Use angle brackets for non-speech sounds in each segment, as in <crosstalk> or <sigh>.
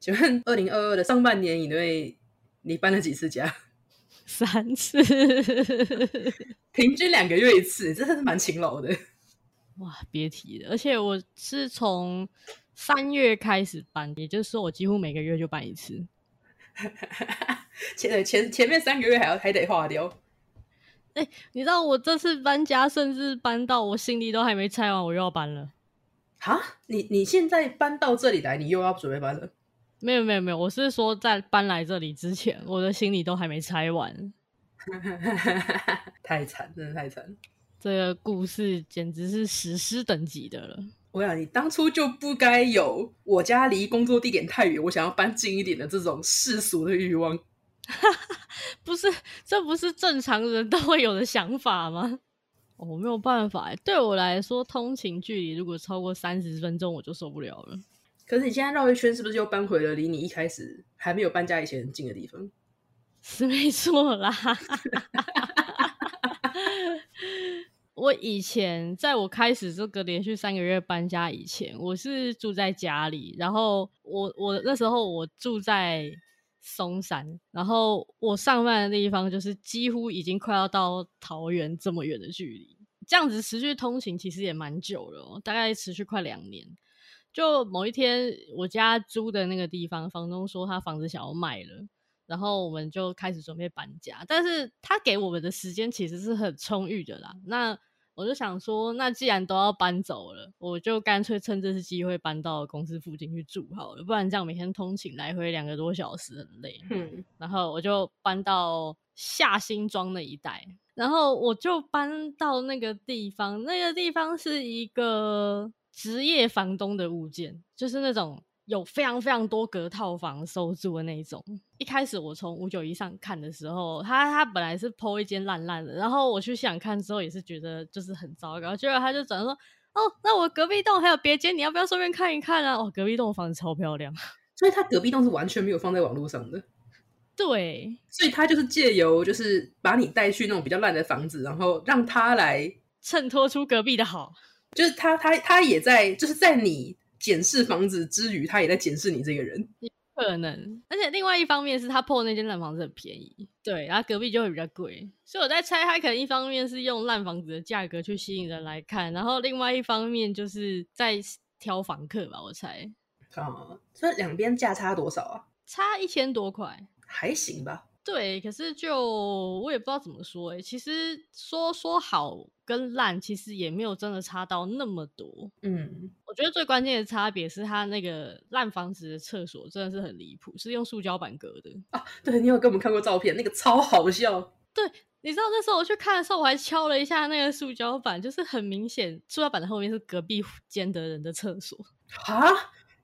请问二零二二的上半年以内，你搬了几次家？三次，<laughs> 平均两个月一次，真的是蛮勤劳的。哇，别提了！而且我是从三月开始搬，也就是说我几乎每个月就搬一次。<laughs> 前前前面三个月还要还得化掉。哎、欸，你知道我这次搬家，甚至搬到我行李都还没拆完，我又要搬了。哈，你你现在搬到这里来，你又要准备搬了？没有没有没有，我是说在搬来这里之前，<laughs> 我的行李都还没拆完。<laughs> 太惨，真的太惨。这个故事简直是史诗等级的了。我想你当初就不该有我家离工作地点太远，我想要搬近一点的这种世俗的欲望。<laughs> 不是，这不是正常人都会有的想法吗？哦，我没有办法，对我来说，通勤距离如果超过三十分钟，我就受不了了。可是你现在绕一圈，是不是又搬回了离你一开始还没有搬家以前近的地方？是没错啦。我以前在我开始这个连续三个月搬家以前，我是住在家里，然后我我那时候我住在松山，然后我上班的地方就是几乎已经快要到桃园这么远的距离，这样子持续通勤其实也蛮久了，大概持续快两年。就某一天，我家租的那个地方，房东说他房子想要卖了。然后我们就开始准备搬家，但是他给我们的时间其实是很充裕的啦。那我就想说，那既然都要搬走了，我就干脆趁这次机会搬到公司附近去住好了，不然这样每天通勤来回两个多小时很累。嗯，然后我就搬到下新庄那一带，然后我就搬到那个地方，那个地方是一个职业房东的物件，就是那种。有非常非常多隔套房收租的那一种。一开始我从五九一上看的时候，他他本来是 po 一间烂烂的，然后我去想看之后也是觉得就是很糟糕。结果他就转说：“哦，那我隔壁栋还有别间，你要不要顺便看一看啊？”哦，隔壁栋房子超漂亮，<laughs> 所以他隔壁栋是完全没有放在网络上的。对，所以他就是借由就是把你带去那种比较烂的房子，然后让他来衬托出隔壁的好。就是他他他也在就是在你。检视房子之余，他也在检视你这个人，可能。而且另外一方面是他破那间烂房子很便宜，对，然后隔壁就会比较贵。所以我在猜，他可能一方面是用烂房子的价格去吸引人来看，然后另外一方面就是在挑房客吧，我猜。啊，所以两边价差多少啊？差一千多块，还行吧。对，可是就我也不知道怎么说诶，其实说说好跟烂，其实也没有真的差到那么多。嗯，我觉得最关键的差别是它那个烂房子的厕所真的是很离谱，是用塑胶板隔的啊。对，你有给我们看过照片，那个超好笑。对，你知道那时候我去看的时候，我还敲了一下那个塑胶板，就是很明显，塑胶板的后面是隔壁间的人的厕所啊。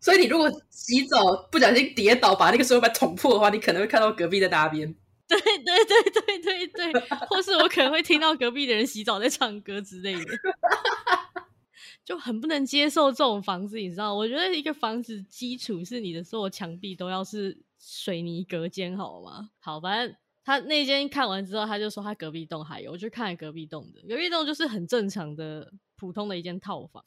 所以你如果洗澡不小心跌倒，把那个塑料板捅破的话，你可能会看到隔壁在大便。对对对对对对，或是我可能会听到隔壁的人洗澡在唱歌之类的，就很不能接受这种房子，你知道？我觉得一个房子基础是你的所有墙壁都要是水泥隔间，好吗？好，反正他那间看完之后，他就说他隔壁栋还有，我就看了隔壁栋的，隔壁栋就是很正常的普通的一间套房，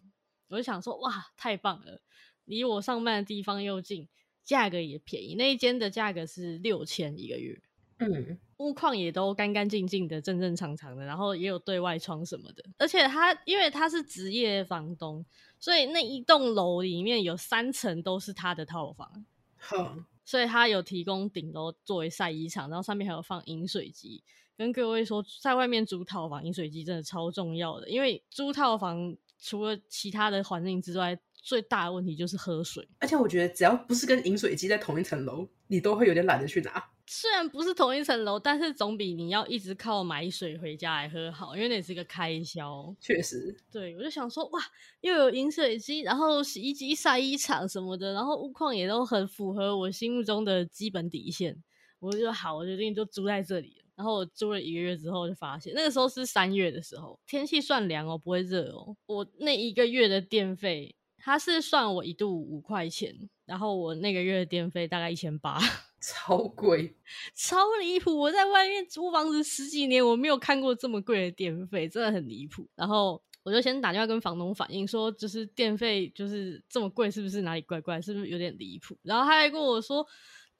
我就想说哇，太棒了。离我上班的地方又近，价格也便宜。那一间的价格是六千一个月，嗯，屋况也都干干净净的，正正常常的，然后也有对外窗什么的。而且他因为他是职业房东，所以那一栋楼里面有三层都是他的套房，好，所以他有提供顶楼作为晒衣场，然后上面还有放饮水机。跟各位说，在外面租套房，饮水机真的超重要的，因为租套房除了其他的环境之外。最大的问题就是喝水，而且我觉得只要不是跟饮水机在同一层楼，你都会有点懒得去拿。虽然不是同一层楼，但是总比你要一直靠买水回家来喝好，因为那是一个开销。确实，对，我就想说，哇，又有饮水机，然后洗衣机、晒衣场什么的，然后屋况也都很符合我心目中的基本底线。我就好，我决定就租在这里。然后我租了一个月之后，就发现那个时候是三月的时候，天气算凉哦，不会热哦。我那一个月的电费。他是算我一度五块钱，然后我那个月的电费大概一千八，<laughs> 超贵，超离谱！我在外面租房子十几年，我没有看过这么贵的电费，真的很离谱。然后我我就先打电话跟房东反映说，就是电费就是这么贵，是不是哪里怪怪，是不是有点离谱？然后他还跟我说，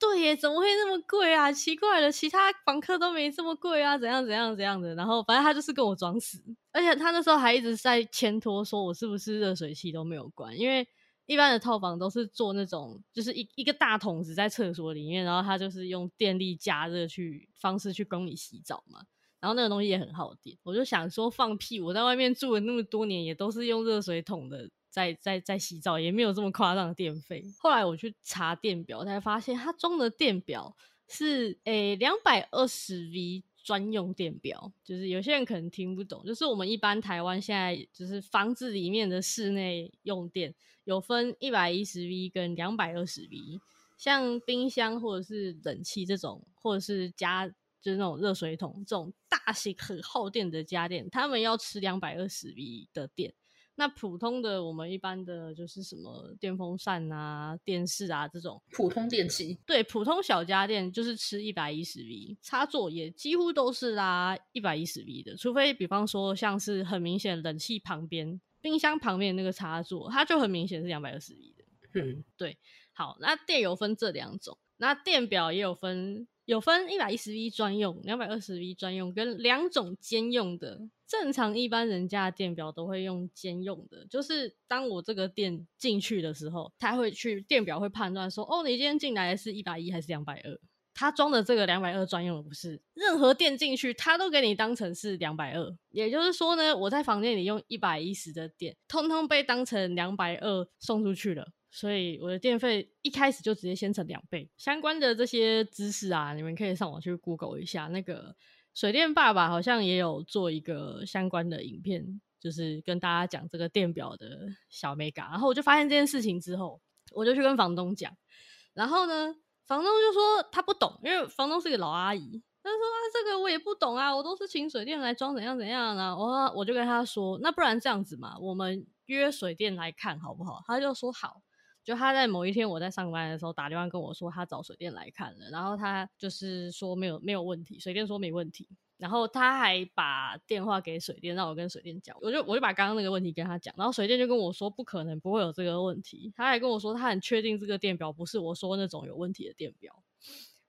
对耶，怎么会那么贵啊？奇怪了，其他房客都没这么贵啊，怎样怎样怎样的。然后反正他就是跟我装死，而且他那时候还一直在牵拖，说我是不是热水器都没有关，因为。一般的套房都是做那种，就是一一个大桶子在厕所里面，然后它就是用电力加热去方式去供你洗澡嘛。然后那个东西也很耗电，我就想说放屁，我在外面住了那么多年，也都是用热水桶的在在在洗澡，也没有这么夸张的电费。后来我去查电表，才发现它装的电表是诶两百二十 V。专用电表，就是有些人可能听不懂，就是我们一般台湾现在就是房子里面的室内用电有分一百一十 V 跟两百二十 V，像冰箱或者是冷气这种，或者是家就是那种热水桶这种大型很耗电的家电，他们要吃两百二十 V 的电。那普通的我们一般的就是什么电风扇啊、电视啊这种普通电器，对，普通小家电就是吃一百一十 V，插座也几乎都是拉一百一十 V 的，除非比方说像是很明显冷气旁边、冰箱旁边那个插座，它就很明显是两百二十 V 的。嗯，对，好，那电有分这两种，那电表也有分。有分一百一十 V 专用、两百二十 V 专用跟两种兼用的。正常一般人家的电表都会用兼用的，就是当我这个电进去的时候，它会去电表会判断说，哦，你今天进来的是一百一还是两百二？它装的这个两百二专用的不是，任何电进去，它都给你当成是两百二。也就是说呢，我在房间里用一百一十的电，通通被当成两百二送出去了。所以我的电费一开始就直接先成两倍。相关的这些知识啊，你们可以上网去 Google 一下。那个水电爸爸好像也有做一个相关的影片，就是跟大家讲这个电表的小眉角。然后我就发现这件事情之后，我就去跟房东讲。然后呢，房东就说他不懂，因为房东是个老阿姨。他说啊，这个我也不懂啊，我都是请水电来装，怎样怎样啊。我我就跟他说，那不然这样子嘛，我们约水电来看好不好？他就说好。就他在某一天我在上班的时候打电话跟我说，他找水电来看了，然后他就是说没有没有问题，水电说没问题，然后他还把电话给水电，让我跟水电讲，我就我就把刚刚那个问题跟他讲，然后水电就跟我说不可能不会有这个问题，他还跟我说他很确定这个电表不是我说那种有问题的电表，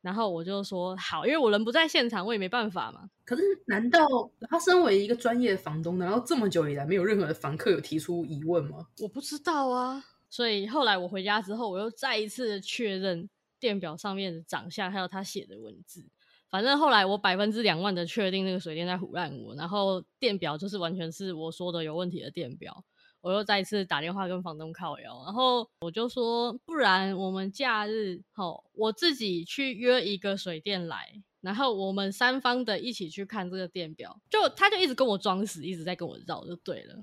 然后我就说好，因为我人不在现场，我也没办法嘛。可是难道他身为一个专业的房东，然后这么久以来没有任何的房客有提出疑问吗？我不知道啊。所以后来我回家之后，我又再一次确认电表上面的长相，还有他写的文字。反正后来我百分之两万的确定那个水电在唬烂我，然后电表就是完全是我说的有问题的电表。我又再一次打电话跟房东靠腰，然后我就说，不然我们假日齁，我自己去约一个水电来，然后我们三方的一起去看这个电表。就他就一直跟我装死，一直在跟我绕，就对了。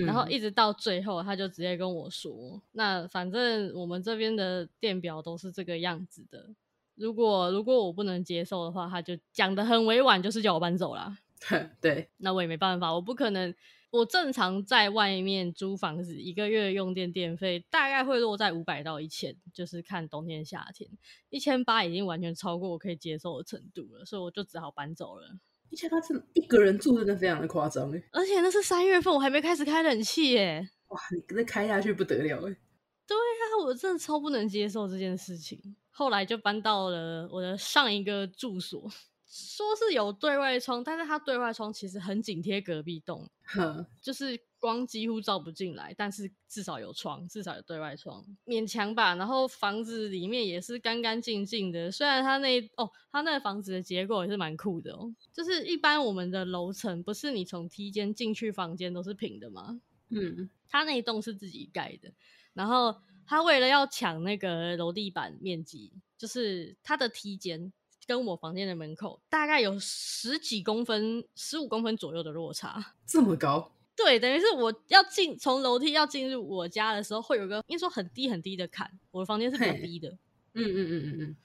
然后一直到最后，他就直接跟我说：“嗯、那反正我们这边的电表都是这个样子的。如果如果我不能接受的话，他就讲得很委婉，就是叫我搬走啦。<laughs> 对，那我也没办法，我不可能。我正常在外面租房子，一个月用电电费大概会落在五百到一千，就是看冬天夏天，一千八已经完全超过我可以接受的程度了，所以我就只好搬走了。”而且他是一个人住，真的非常的夸张哎！而且那是三月份，我还没开始开冷气耶！哇，你那开下去不得了哎！对啊，我真的超不能接受这件事情。后来就搬到了我的上一个住所。说是有对外窗，但是它对外窗其实很紧贴隔壁栋，呵就是光几乎照不进来，但是至少有窗，至少有对外窗，勉强吧。然后房子里面也是干干净净的，虽然它那哦，它那个房子的结构也是蛮酷的哦，就是一般我们的楼层不是你从梯间进去房间都是平的吗？嗯，它那一栋是自己盖的，然后它为了要抢那个楼地板面积，就是它的梯间。跟我房间的门口大概有十几公分、十五公分左右的落差，这么高？对，等于是我要进从楼梯要进入我家的时候，会有个应该说很低很低的坎。我的房间是比较低的，嗯嗯嗯嗯嗯，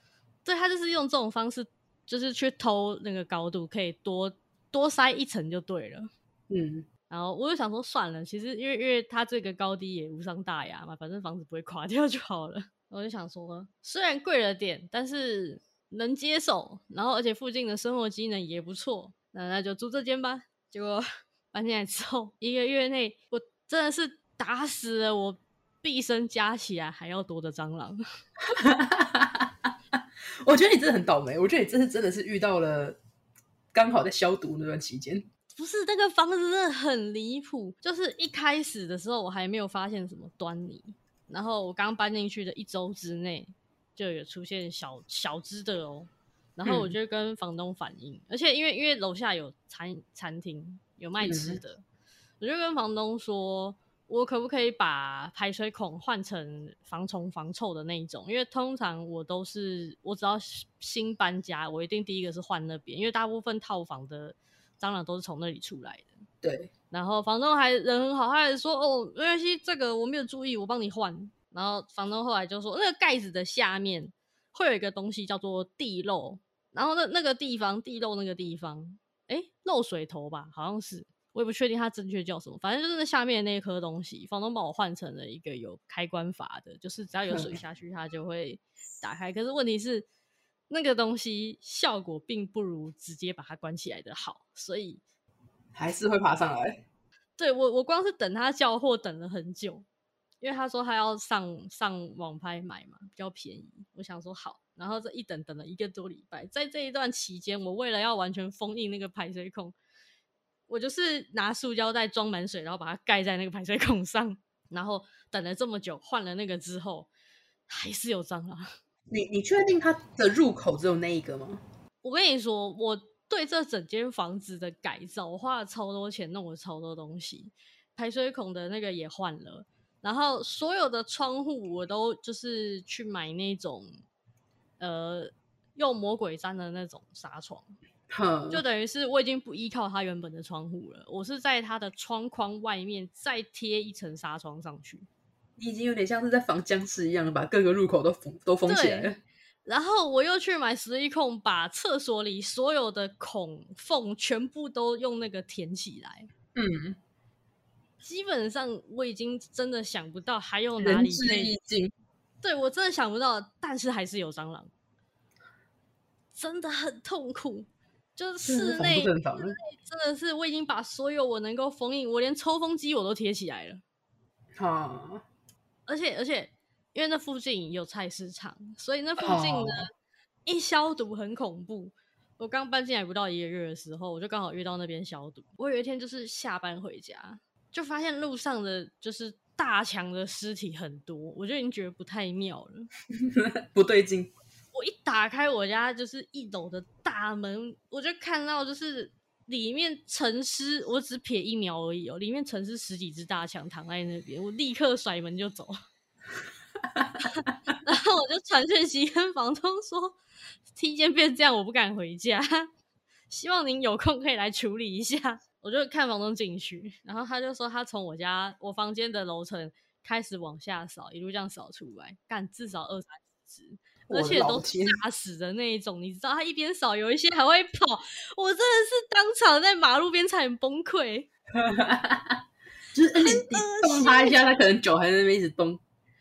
对，他就是用这种方式，就是去偷那个高度，可以多多塞一层就对了。嗯，然后我就想说算了，其实因为因为它这个高低也无伤大雅嘛，反正房子不会垮掉就好了。<laughs> 我就想说，虽然贵了点，但是。能接受，然后而且附近的生活机能也不错，那那就租这间吧。结果搬进来之后一个月内，我真的是打死了我毕生加起来还要多的蟑螂。<laughs> 我觉得你真的很倒霉。我觉得你这次真的是遇到了刚好在消毒那段期间。不是那个房子真的很离谱，就是一开始的时候我还没有发现什么端倪，然后我刚搬进去的一周之内就有出现小小只的哦。然后我就跟房东反映，嗯、而且因为因为楼下有餐餐厅有卖吃的，嗯、我就跟房东说，我可不可以把排水孔换成防虫防臭的那一种？因为通常我都是我只要新搬家，我一定第一个是换那边，因为大部分套房的蟑螂都是从那里出来的。对。然后房东还人很好，他还说哦没关系，这个我没有注意，我帮你换。然后房东后来就说，那个盖子的下面会有一个东西叫做地漏。然后那那个地方地漏那个地方，哎，漏水头吧，好像是，我也不确定它正确叫什么，反正就是那下面那一颗东西，房东帮我换成了一个有开关阀的，就是只要有水 <laughs> 下去，它就会打开。可是问题是，那个东西效果并不如直接把它关起来的好，所以还是会爬上来。对，我我光是等他叫货等了很久，因为他说他要上上网拍买嘛，比较便宜。我想说好。然后这一等等了一个多礼拜，在这一段期间，我为了要完全封印那个排水孔，我就是拿塑胶袋装满水，然后把它盖在那个排水孔上。然后等了这么久，换了那个之后，还是有蟑螂。<laughs> 你你确定它的入口只有那一个吗？我跟你说，我对这整间房子的改造，我花了超多钱，弄了超多东西，排水孔的那个也换了，然后所有的窗户我都就是去买那种。呃，用魔鬼粘的那种纱窗，呵就等于是我已经不依靠它原本的窗户了，我是在它的窗框外面再贴一层纱窗上去。你已经有点像是在防僵尸一样，把各个入口都封都封起来了。然后我又去买十一控，把厕所里所有的孔缝全部都用那个填起来。嗯，基本上我已经真的想不到还有哪里可以。对，我真的想不到，但是还是有蟑螂，真的很痛苦。就是室内，室内真的是我已经把所有我能够封印，我连抽风机我都贴起来了。啊！而且而且，因为那附近有菜市场，所以那附近呢，一消毒很恐怖。我刚搬进来不到一个月的时候，我就刚好遇到那边消毒。我有一天就是下班回家，就发现路上的就是。大强的尸体很多，我就已经觉得不太妙了，<laughs> 不对劲。我一打开我家就是一楼的大门，我就看到就是里面沉尸，我只瞥一秒而已哦，里面沉尸十几只大强躺在那边，我立刻甩门就走。<laughs> 然后我就传讯息跟房东说，梯间变这样，我不敢回家，<laughs> 希望您有空可以来处理一下。我就看房东进去，然后他就说他从我家我房间的楼层开始往下扫，一路这样扫出来，干至少二三十只，而且都吓死的那一种。你知道他一边扫，有一些还会跑，我真的是当场在马路边差点崩溃。<laughs> 就是你你动他一下，他可能脚还在那边一直动。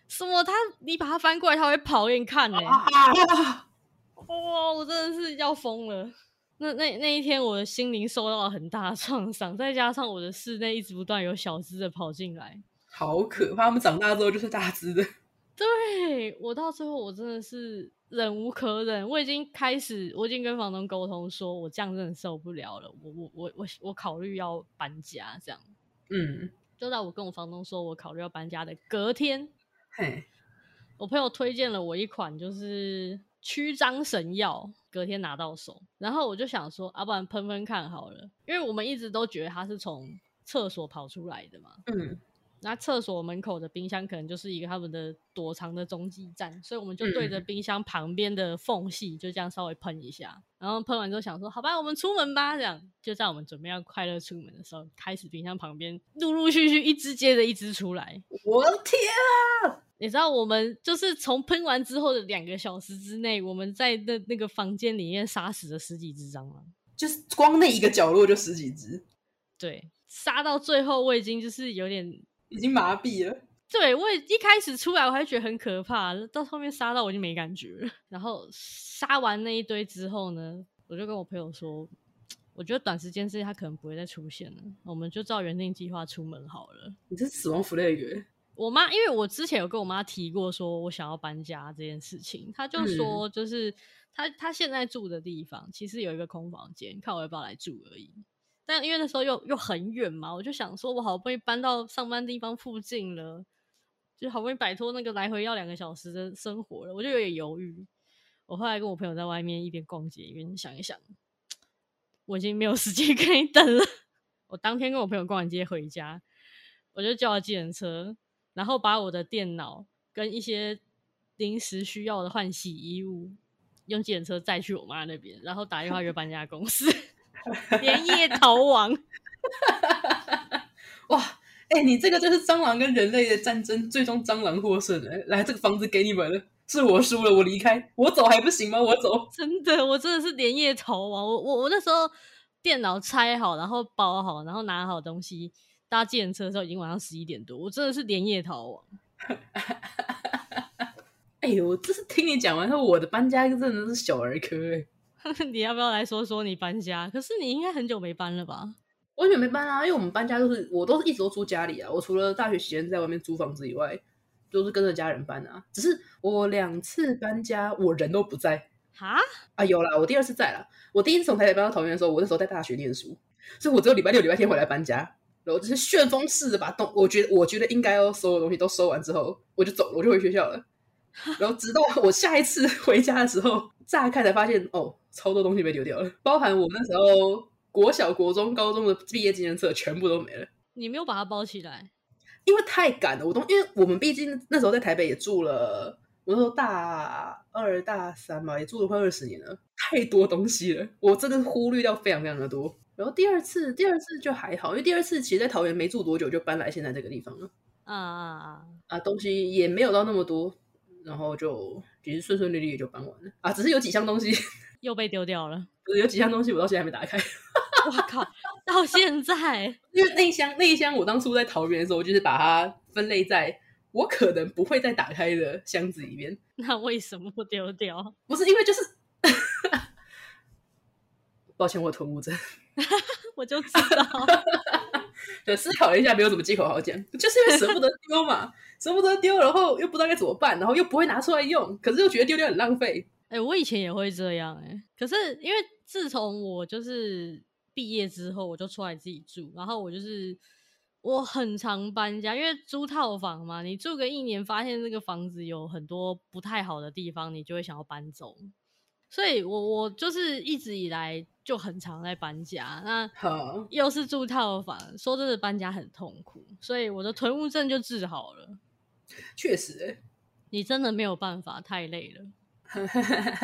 什么？他你把他翻过来，他会跑给你看呢、欸？哇、哦！我真的是要疯了。那那那一天，我的心灵受到了很大的创伤，再加上我的室内一直不断有小只的跑进来，好可怕！他们长大之后就是大只的。<laughs> 对，我到最后，我真的是忍无可忍，我已经开始，我已经跟房东沟通，说我这样真的受不了了，我我我我我考虑要搬家，这样。嗯，就在我跟我房东说我考虑要搬家的隔天，嘿，我朋友推荐了我一款就是驱蟑神药。隔天拿到手，然后我就想说，啊，不然喷喷看好了，因为我们一直都觉得它是从厕所跑出来的嘛。嗯，那厕所门口的冰箱可能就是一个他们的躲藏的中继站，所以我们就对着冰箱旁边的缝隙就这样稍微喷一下，然后喷完之后想说，好吧，我们出门吧。这样就在我们准备要快乐出门的时候，开始冰箱旁边陆陆续续一只接着一只出来。我的天啊！你知道我们就是从喷完之后的两个小时之内，我们在那那个房间里面杀死了十几只蟑螂，就是光那一个角落就十几只。对，杀到最后我已经就是有点已经麻痹了。对，我一开始出来我还觉得很可怕，到后面杀到我就没感觉了。然后杀完那一堆之后呢，我就跟我朋友说，我觉得短时间之内他可能不会再出现了，我们就照原定计划出门好了。你这是死亡 flag。我妈，因为我之前有跟我妈提过，说我想要搬家这件事情，她就说，就是她她现在住的地方其实有一个空房间，看我要不要来住而已。但因为那时候又又很远嘛，我就想说，我好不容易搬到上班地方附近了，就好不容易摆脱那个来回要两个小时的生活了，我就有点犹豫。我后来跟我朋友在外面一边逛街一边想一想，我已经没有时间 <laughs> 可以等了。我当天跟我朋友逛完街回家，我就叫了计程车。然后把我的电脑跟一些临时需要的换洗衣物用计程车载去我妈那边，然后打电话约搬家公司，<laughs> 连夜逃亡。<laughs> 哇，哎、欸，你这个就是蟑螂跟人类的战争，最终蟑螂获胜了。来，这个房子给你们了，是我输了，我离开，我走还不行吗？我走，真的，我真的是连夜逃亡。我我我那时候电脑拆好，然后包好，然后拿好东西。搭计程车的时候已经晚上十一点多，我真的是连夜逃亡。<laughs> 哎呦，我这是听你讲完后，我的搬家真的是小儿科哎。<laughs> 你要不要来说说你搬家？可是你应该很久没搬了吧？完全没搬啊，因为我们搬家都是我都是一直都住家里啊。我除了大学期间在外面租房子以外，都是跟着家人搬啊。只是我两次搬家，我人都不在。哈？啊，有啦，我第二次在啦。我第一次从台北搬到桃园的时候，我那时候在大学念书，所以我只有礼拜六、礼拜天回来搬家。然后就是旋风式的把东，我觉得我觉得应该要所有东西都收完之后，我就走了，我就回学校了。<laughs> 然后直到我下一次回家的时候，乍看才发现哦，超多东西被丢掉了，包含我那时候国小、国中、高中的毕业纪念册全部都没了。你没有把它包起来？因为太赶了，我都因为我们毕竟那时候在台北也住了，我那时候大二大三嘛，也住了快二十年了，太多东西了，我真的忽略掉非常非常的多。然后第二次，第二次就还好，因为第二次其实，在桃园没住多久就搬来现在这个地方了。啊啊啊！啊，东西也没有到那么多，然后就其实顺顺利利也就搬完了。啊，只是有几箱东西 <laughs> 又被丢掉了。不是有几箱东西我到现在还没打开。<laughs> 我靠！到现在，<laughs> 因为那一箱那一箱我当初在桃园的时候，就是把它分类在我可能不会再打开的箱子里面。那为什么不丢掉？不是因为就是，抱歉，我有囤物症。<laughs> 我就知道，<laughs> 对，思考了一下，没有什么借口好讲，就是因为舍不得丢嘛，舍不得丢，然后又不知道该怎么办，然后又不会拿出来用，可是又觉得丢掉很浪费。哎、欸，我以前也会这样、欸，哎，可是因为自从我就是毕业之后，我就出来自己住，然后我就是我很常搬家，因为租套房嘛，你住个一年，发现这个房子有很多不太好的地方，你就会想要搬走。所以我，我我就是一直以来就很常在搬家，那又是住套房，说真的，搬家很痛苦，所以我的囤物症就治好了。确实、欸，你真的没有办法，太累了，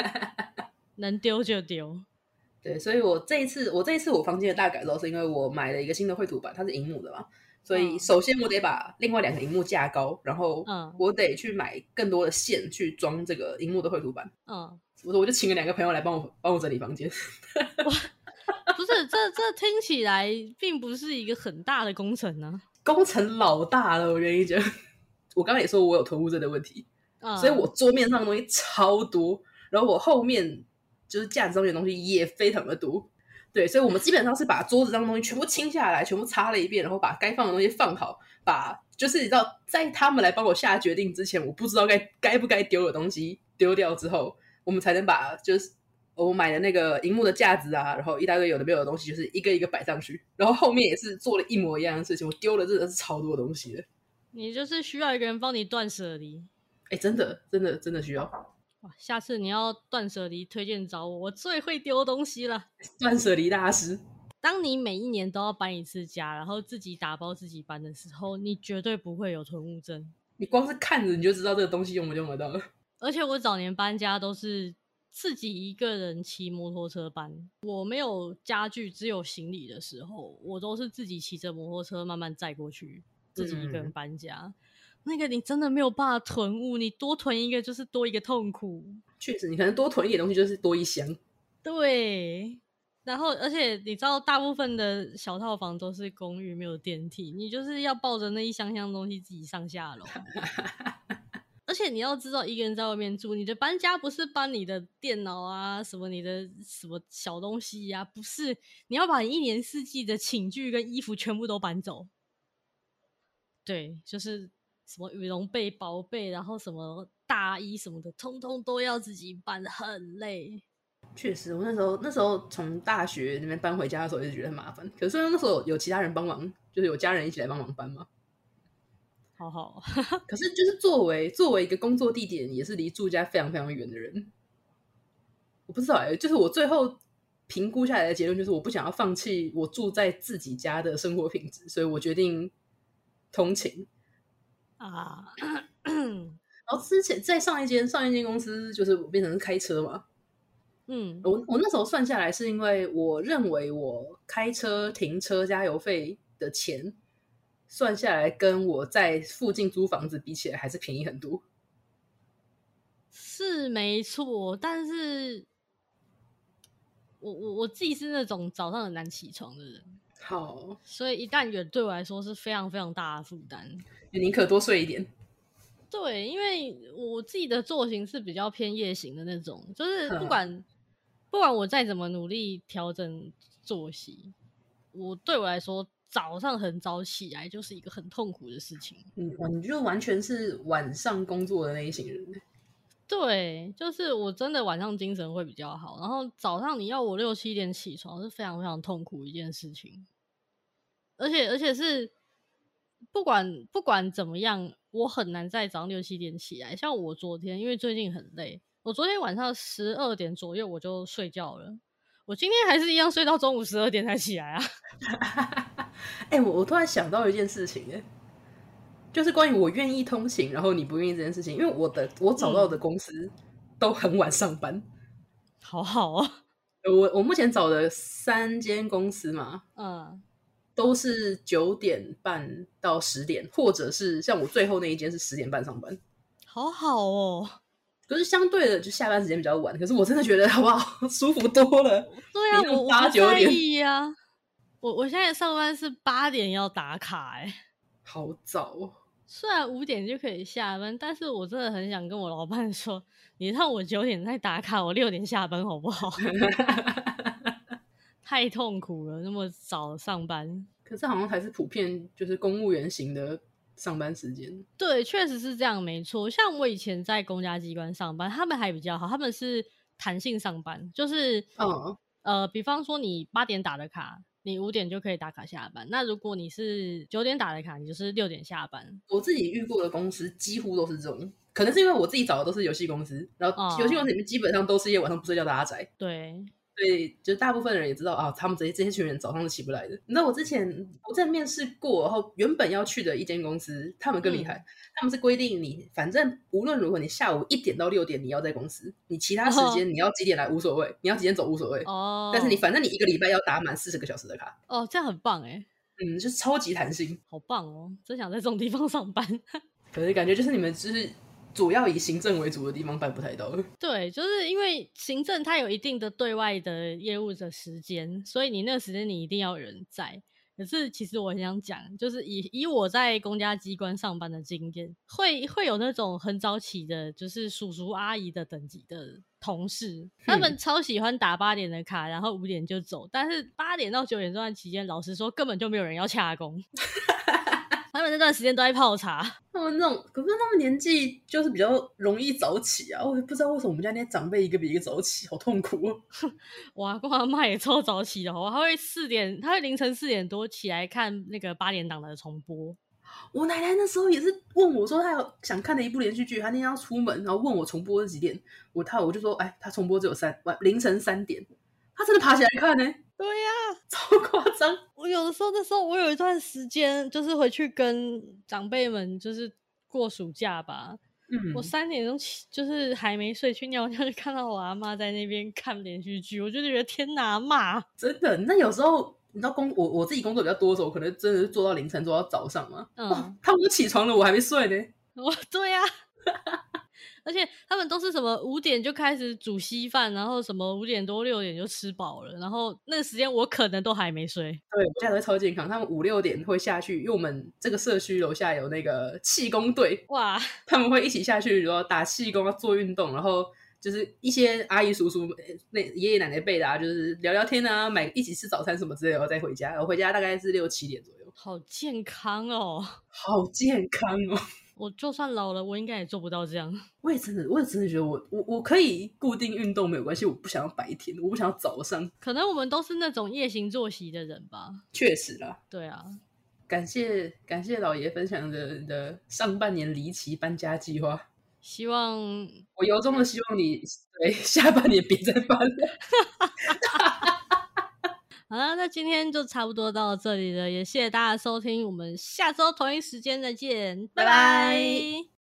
<laughs> 能丢就丢。对，所以我这一次，我这一次我房间的大改造，是因为我买了一个新的绘图板，它是银幕的嘛，所以首先我得把另外两个荧幕架高，然后我得去买更多的线去装这个荧幕的绘图板。嗯。我说，我就请了两个朋友来帮我帮我整理房间。不是，这这听起来并不是一个很大的工程呢、啊。工程老大了，我跟你讲。我刚刚也说我有囤物症的问题，嗯、所以我桌面上的东西超多，然后我后面就是架子上面的东西也非常的多。对，所以我们基本上是把桌子上的东西全部清下来，全部擦了一遍，然后把该放的东西放好，把就是你知道，在他们来帮我下决定之前，我不知道该该不该丢的东西丢掉之后。我们才能把就是我买的那个荧幕的架子啊，然后一大堆有的没有的东西，就是一个一个摆上去。然后后面也是做了一模一样的事情，我丢了真的是超多东西的。你就是需要一个人帮你断舍离。哎，真的，真的，真的需要。哇，下次你要断舍离，推荐找我，我最会丢东西了。<laughs> 断舍离大师。当你每一年都要搬一次家，然后自己打包自己搬的时候，你绝对不会有囤物症。你光是看着你就知道这个东西用不用得到。<laughs> 而且我早年搬家都是自己一个人骑摩托车搬，我没有家具，只有行李的时候，我都是自己骑着摩托车慢慢载过去，自己一个人搬家。嗯、那个你真的没有办法囤物，你多囤一个就是多一个痛苦。确实，你可能多囤一点东西就是多一箱。对，然后而且你知道，大部分的小套房都是公寓，没有电梯，你就是要抱着那一箱箱东西自己上下楼。<laughs> 而而且你要知道，一个人在外面住，你的搬家不是搬你的电脑啊，什么你的什么小东西呀、啊，不是，你要把你一年四季的寝具跟衣服全部都搬走。对，就是什么羽绒被、薄被，然后什么大衣什么的，通通都要自己搬，很累。确实，我那时候那时候从大学那边搬回家的时候，也是觉得很麻烦。可是那时候有其他人帮忙，就是有家人一起来帮忙搬嘛。好好，可是就是作为作为一个工作地点，也是离住家非常非常远的人，我不知道哎，就是我最后评估下来的结论就是，我不想要放弃我住在自己家的生活品质，所以我决定通勤啊。然后之前在上一间上一间公司，就是我变成是开车嘛。嗯，我我那时候算下来，是因为我认为我开车停车加油费的钱算下来，跟我在附近租房子比起来，还是便宜很多。是没错，但是我我我自己是那种早上很难起床的人，好，所以一旦远对我来说是非常非常大的负担，你宁可多睡一点。对，因为我自己的作息是比较偏夜型的那种，就是不管。不管我再怎么努力调整作息，我对我来说早上很早起来就是一个很痛苦的事情。嗯，你就完全是晚上工作的那一型人。对，就是我真的晚上精神会比较好，然后早上你要我六七点起床是非常非常痛苦一件事情。而且而且是不管不管怎么样，我很难在早上六七点起来。像我昨天，因为最近很累。我昨天晚上十二点左右我就睡觉了，我今天还是一样睡到中午十二点才起来啊！<laughs> 哎、欸，我我突然想到一件事情，哎，就是关于我愿意通勤，然后你不愿意这件事情，因为我的我找到的公司都很晚上班，嗯、好好啊。我我目前找的三间公司嘛，嗯，都是九点半到十点，或者是像我最后那一间是十点半上班，好好哦。可是相对的，就下班时间比较晚。可是我真的觉得，<laughs> 好不好，舒服多了。对啊，我八九点啊。我我现在上班是八点要打卡，哎，好早哦。<laughs> 虽然五点就可以下班，但是我真的很想跟我老板说，你让我九点再打卡，我六点下班好不好？<laughs> 太痛苦了，那么早上班。可是好像还是普遍，就是公务员型的。上班时间对，确实是这样，没错。像我以前在公家机关上班，他们还比较好，他们是弹性上班，就是嗯呃，比方说你八点打的卡，你五点就可以打卡下班。那如果你是九点打的卡，你就是六点下班。我自己遇过的公司几乎都是这种，可能是因为我自己找的都是游戏公司，然后游戏公司里面基本上都是一些晚上不睡觉的阿宅。对。对，就大部分人也知道啊，他们这些这些群人早上是起不来的。你知道我之前我在面试过，然后原本要去的一间公司，他们更厉害，嗯、他们是规定你反正无论如何，你下午一点到六点你要在公司，你其他时间你要几点来无所谓，哦、你要几点走无所谓。哦。但是你反正你一个礼拜要打满四十个小时的卡。哦，这样很棒哎。嗯，就是超级弹性，好棒哦！真想在这种地方上班。<laughs> 可是感觉就是你们就是。主要以行政为主的地方办不太到。对，就是因为行政它有一定的对外的业务的时间，所以你那个时间你一定要有人在。可是其实我很想讲，就是以以我在公家机关上班的经验，会会有那种很早起的，就是叔叔阿姨的等级的同事，他们超喜欢打八点的卡，然后五点就走。但是八点到九点这段期间，老实说根本就没有人要洽公。<laughs> 他们那段时间都在泡茶。他们那种，可是他们年纪就是比较容易早起啊。我也不知道为什么我们家那些长辈一个比一个早起，好痛苦哦。<laughs> 哇，我阿妈也超早起的，哦，他会四点，他会凌晨四点多起来看那个八点档的重播。我奶奶那时候也是问我说，她有想看的一部连续剧，她那天要出门，然后问我重播是几点。我她我就说，哎，她重播只有三晚凌晨三点，她真的爬起来看呢。对呀、啊，<laughs> 超夸张！我有的时候，那时候我有一段时间就是回去跟长辈们，就是过暑假吧。嗯，我三点钟起，就是还没睡去尿尿，就看到我阿妈在那边看连续剧，我就觉得天哪，妈！真的。那有时候你知道工我我自己工作比较多的时候，可能真的是做到凌晨，做到早上嘛。嗯，他们都起床了，我还没睡呢。我对呀、啊，<laughs> 而且他们都是什么五点就开始煮稀饭，然后什么五点多六点就吃饱了，然后那个时间我可能都还没睡。对，我家都会超健康，他们五六点会下去，因为我们这个社区楼下有那个气功队，哇，<laughs> 他们会一起下去，然后打气功，要做运动，然后。就是一些阿姨叔叔、那爷爷奶奶辈的啊，就是聊聊天啊，买一起吃早餐什么之类的，然后再回家。我回家大概是六七点左右。好健康哦，好健康哦！我就算老了，我应该也做不到这样。<laughs> 我也真的，我也真的觉得我我我可以固定运动没有关系，我不想要白天，我不想要早上。可能我们都是那种夜行作息的人吧。确实啦，对啊。感谢感谢老爷分享的的上半年离奇搬家计划。希望我由衷的希望你对下半年别再搬了。<laughs> 好了，那今天就差不多到这里了，也谢谢大家收听，我们下周同一时间再见，拜拜。拜拜。